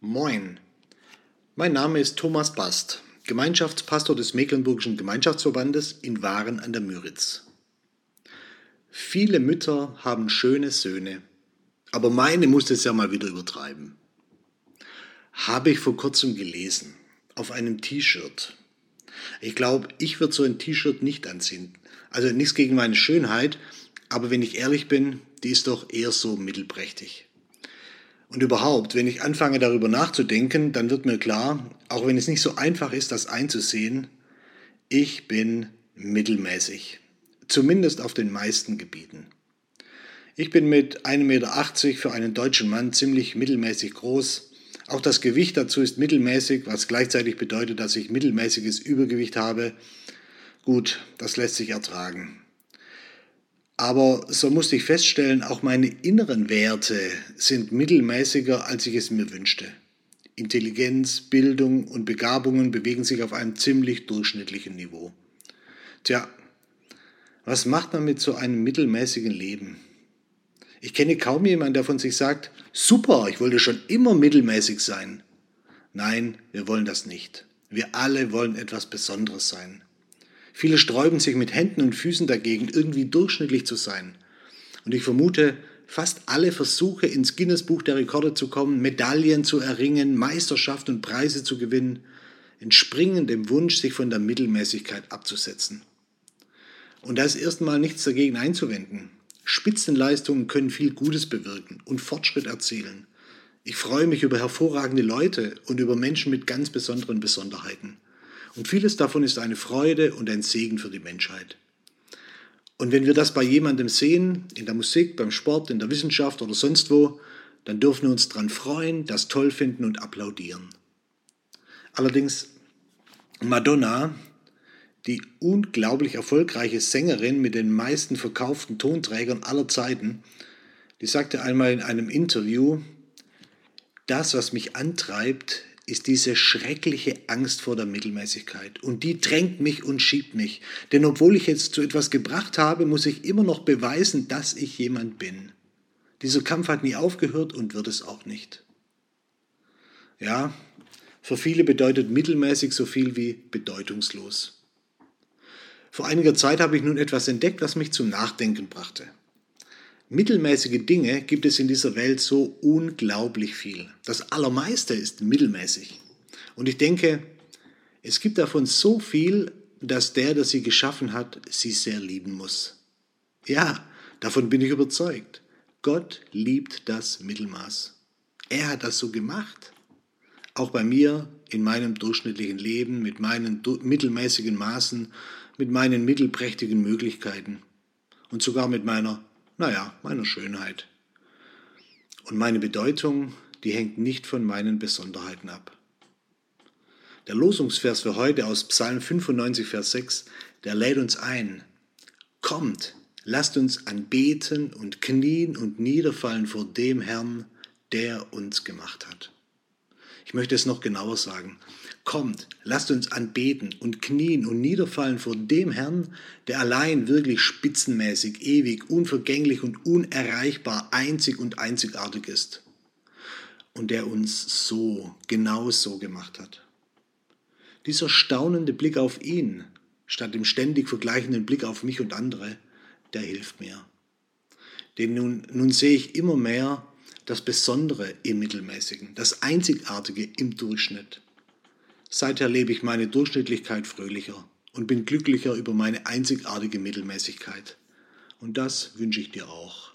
Moin, mein Name ist Thomas Bast, Gemeinschaftspastor des Mecklenburgischen Gemeinschaftsverbandes in Waren an der Müritz. Viele Mütter haben schöne Söhne, aber meine muss es ja mal wieder übertreiben. Habe ich vor kurzem gelesen, auf einem T-Shirt. Ich glaube, ich würde so ein T-Shirt nicht anziehen. Also nichts gegen meine Schönheit, aber wenn ich ehrlich bin, die ist doch eher so mittelprächtig. Und überhaupt, wenn ich anfange darüber nachzudenken, dann wird mir klar, auch wenn es nicht so einfach ist, das einzusehen, ich bin mittelmäßig. Zumindest auf den meisten Gebieten. Ich bin mit 1,80 Meter für einen deutschen Mann ziemlich mittelmäßig groß. Auch das Gewicht dazu ist mittelmäßig, was gleichzeitig bedeutet, dass ich mittelmäßiges Übergewicht habe. Gut, das lässt sich ertragen. Aber so musste ich feststellen, auch meine inneren Werte sind mittelmäßiger, als ich es mir wünschte. Intelligenz, Bildung und Begabungen bewegen sich auf einem ziemlich durchschnittlichen Niveau. Tja, was macht man mit so einem mittelmäßigen Leben? Ich kenne kaum jemanden, der von sich sagt, super, ich wollte schon immer mittelmäßig sein. Nein, wir wollen das nicht. Wir alle wollen etwas Besonderes sein. Viele sträuben sich mit Händen und Füßen dagegen, irgendwie durchschnittlich zu sein. Und ich vermute, fast alle Versuche, ins Guinness-Buch der Rekorde zu kommen, Medaillen zu erringen, Meisterschaft und Preise zu gewinnen, entspringen dem Wunsch, sich von der Mittelmäßigkeit abzusetzen. Und da ist erstmal nichts dagegen einzuwenden. Spitzenleistungen können viel Gutes bewirken und Fortschritt erzielen. Ich freue mich über hervorragende Leute und über Menschen mit ganz besonderen Besonderheiten. Und vieles davon ist eine Freude und ein Segen für die Menschheit. Und wenn wir das bei jemandem sehen, in der Musik, beim Sport, in der Wissenschaft oder sonst wo, dann dürfen wir uns daran freuen, das toll finden und applaudieren. Allerdings, Madonna, die unglaublich erfolgreiche Sängerin mit den meisten verkauften Tonträgern aller Zeiten, die sagte einmal in einem Interview, das, was mich antreibt, ist diese schreckliche Angst vor der Mittelmäßigkeit. Und die drängt mich und schiebt mich. Denn obwohl ich jetzt zu etwas gebracht habe, muss ich immer noch beweisen, dass ich jemand bin. Dieser Kampf hat nie aufgehört und wird es auch nicht. Ja, für viele bedeutet mittelmäßig so viel wie bedeutungslos. Vor einiger Zeit habe ich nun etwas entdeckt, das mich zum Nachdenken brachte. Mittelmäßige Dinge gibt es in dieser Welt so unglaublich viel. Das Allermeiste ist mittelmäßig. Und ich denke, es gibt davon so viel, dass der, der sie geschaffen hat, sie sehr lieben muss. Ja, davon bin ich überzeugt. Gott liebt das Mittelmaß. Er hat das so gemacht. Auch bei mir in meinem durchschnittlichen Leben, mit meinen mittelmäßigen Maßen, mit meinen mittelprächtigen Möglichkeiten und sogar mit meiner naja, meiner Schönheit. Und meine Bedeutung, die hängt nicht von meinen Besonderheiten ab. Der Losungsvers für heute aus Psalm 95, Vers 6, der lädt uns ein. Kommt, lasst uns anbeten und knien und niederfallen vor dem Herrn, der uns gemacht hat. Ich möchte es noch genauer sagen. Kommt, lasst uns anbeten und knien und niederfallen vor dem Herrn, der allein wirklich spitzenmäßig, ewig, unvergänglich und unerreichbar einzig und einzigartig ist. Und der uns so, genau so gemacht hat. Dieser staunende Blick auf ihn, statt dem ständig vergleichenden Blick auf mich und andere, der hilft mir. Denn nun, nun sehe ich immer mehr das Besondere im Mittelmäßigen, das Einzigartige im Durchschnitt. Seither lebe ich meine Durchschnittlichkeit fröhlicher und bin glücklicher über meine einzigartige Mittelmäßigkeit. Und das wünsche ich dir auch.